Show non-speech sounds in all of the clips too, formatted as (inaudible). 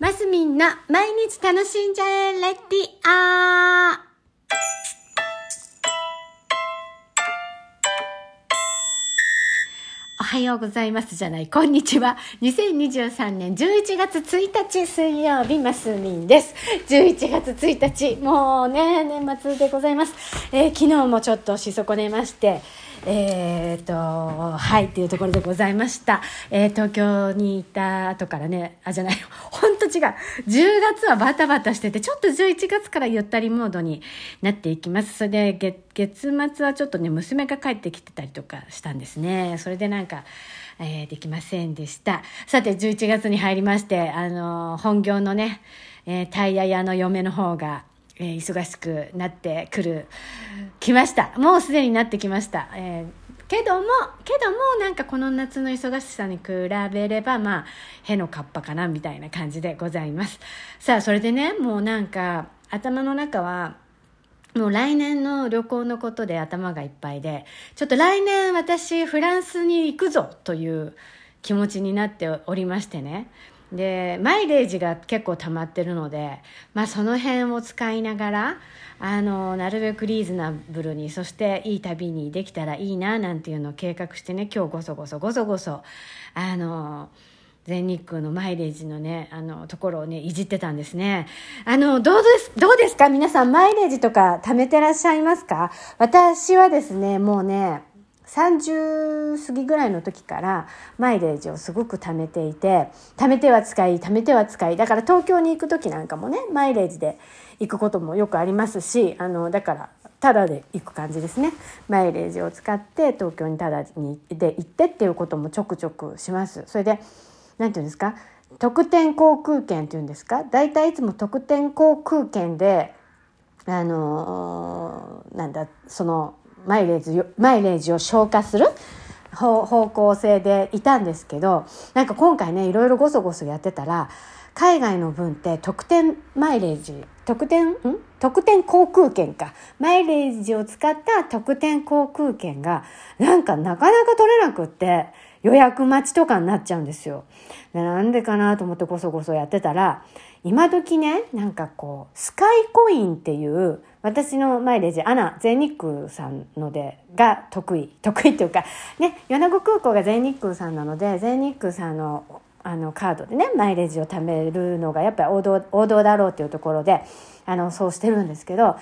マスミンの毎日楽しんじゃえレディアおはようございますじゃない、こんにちは。2023年11月1日水曜日、マスミンです。11月1日、もうね、年末でございます。えー昨日もちょっとし損ねまして、えー、と、はい、っていうところでございました。えー東京にいた後からね、あ、じゃない、違う。10月はバタバタしてて、ちょっと11月からゆったりモードになっていきます。それで月、月末はちょっとね、娘が帰ってきてたりとかしたんですね。それでなんか、えーできませんでした。さて、11月に入りまして、あの本業のね、えータイヤ屋の嫁の方が、え忙しくなってくる、来ました。もうすでになってきました。えーけども、けども、なんかこの夏の忙しさに比べれば、まあ、へのかっぱかな、みたいな感じでございます。さあ、それでね、もうなんか、頭の中は、もう来年の旅行のことで頭がいっぱいで、ちょっと来年私フランスに行くぞという気持ちになっておりましてね。で、マイレージが結構溜まってるので、まあその辺を使いながら、あの、なるべくリーズナブルに、そしていい旅にできたらいいな、なんていうのを計画してね、今日ごそごそごそごそ、あの、全日空のマイレージのね、あの、ところをね、いじってたんですね。あの、どうです、どうですか？皆さん、マイレージとか貯めてらっしゃいますか？私はですね、もうね、30過ぎぐらいの時からマイレージをすごく貯めていて貯めては使い貯めては使い。だから東京に行く時なんかもねマイレージで行くこともよくありますしあのだからタダで行く感じですね。マイレージを使って東京にタダにで行ってっていうこともちょくちょくします。それで何て言うんですか？特典航空券っていうんですか？大体いつも特典航空券であのーなんだそのマイレージをマイレージを消化する方方向性でいたんですけどなんか今回ねいろいろごそごそやってたら海外の分って特典マイレージ特典ん？特典航空券かマイレージを使った特典航空券がなんかなかなか取れなくって予約待ちとかになっちゃうんですよ。でなんでかなと思ってごそごそやってたら今時ねなんかこうスカイコインっていう私のマイレージアナ全日空さんのでが得意 (laughs) 得意っていうかね米子空港が全日空さんなので全日空さんのあのカードでねマイレージを貯めるのがやっぱり王道王道だろうっていうところであのそうしてるんですけど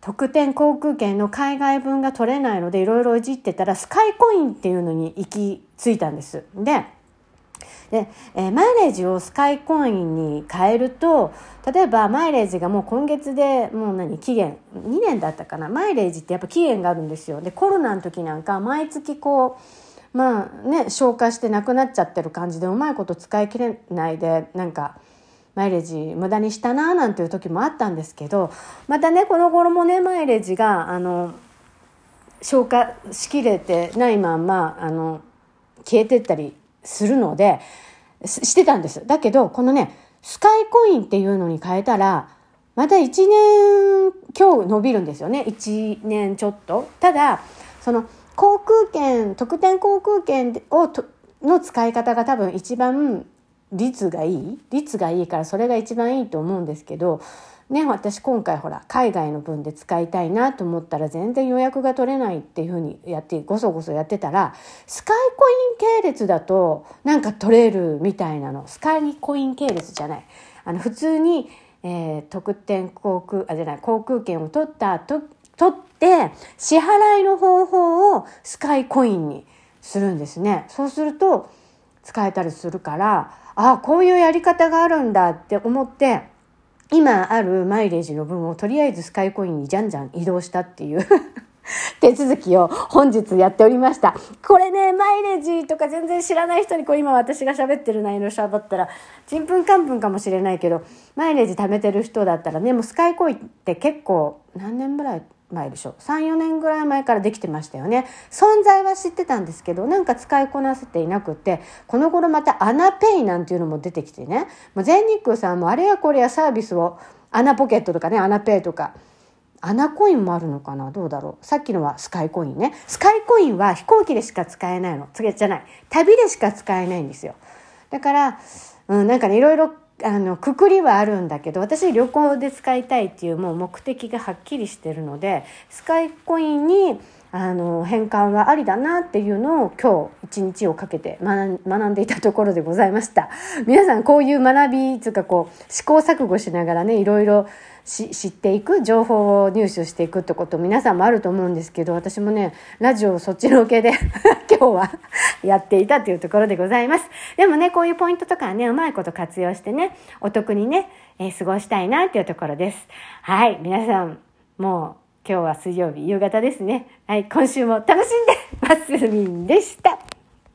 特典航空券の海外分が取れないのでいろいろいじってたらスカイコインっていうのに行き着いたんです。でで、えーマイレージをスカイコインに変えると例えばマイレージがもう今月でもう何期限2年だったかな。マイレージってやっぱ期限があるんですよ。でコロナの時なんか毎月こうまあね消化してなくなっちゃってる感じでうまいこと使い切れないでなんかマイレージ無駄にしたななんていう時もあったんですけどまたねこの頃もねマイレージがあの消化しきれてないまんまあの消えてったりするのでしてたんです。だけどこのねスカイコインっていうのに変えたらまた1年今日伸びるんですよね。1年ちょっと。ただその航空券特典航空券をの使い方が多分一番率がいい。率がいいからそれが一番いいと思うんですけどね私今回ほら海外の分で使いたいなと思ったら全然予約が取れないっていうふうにやってごそごそやってたらスカイコイン系列だとなんか取れるみたいなの。スカイコイン系列じゃない。あの普通に、えー特典航空あじゃない航空券を取ったと取って支払いの方法をスカイコインにするんですね。そうすると使えたりするからああこういうやり方があるんだって思って今あるマイレージの分をとりあえずスカイコインにじゃんじゃん移動したっていう (laughs) 手続きを本日やっておりました。これね、マイレージとか全然知らない人にこう今私が喋ってる内容喋ったら、ちんぷんかんぷんかもしれないけど、マイレージ貯めてる人だったらね、もうスカイコインって結構何年ぐらい前でしょ3、4年ぐらい前からできてましたよね。存在は知ってたんですけど、なんか使いこなせていなくって、この頃またアナペイなんていうのも出てきてね、もう全日空さんもあれやこれやサービスを、アナポケットとかね、アナペイとか、アナコインもあるのかな？どうだろう？さっきのはスカイコインね。スカイコインは飛行機でしか使えないの。次じゃない。旅でしか使えないんですよ。だから、うん、なんかね、いろいろあの、くくりはあるんだけど、私旅行で使いたいっていうもう目的がはっきりしてるので、スカイコインに、あの、変換はありだなっていうのを今日一日をかけて学んでいたところでございました。(laughs) 皆さんこういう学び、つうかこう、試行錯誤しながらね、いろいろ知っていく情報を入手していくってこと皆さんもあると思うんですけど私もねラジオそっちのけで (laughs) 今日は (laughs) やっていたというところでございますでもねこういうポイントとかねうまいこと活用してねお得にね、えー、過ごしたいなっていうところですはい皆さんもう今日は水曜日夕方ですね。はい今週も楽しんでますみんでした。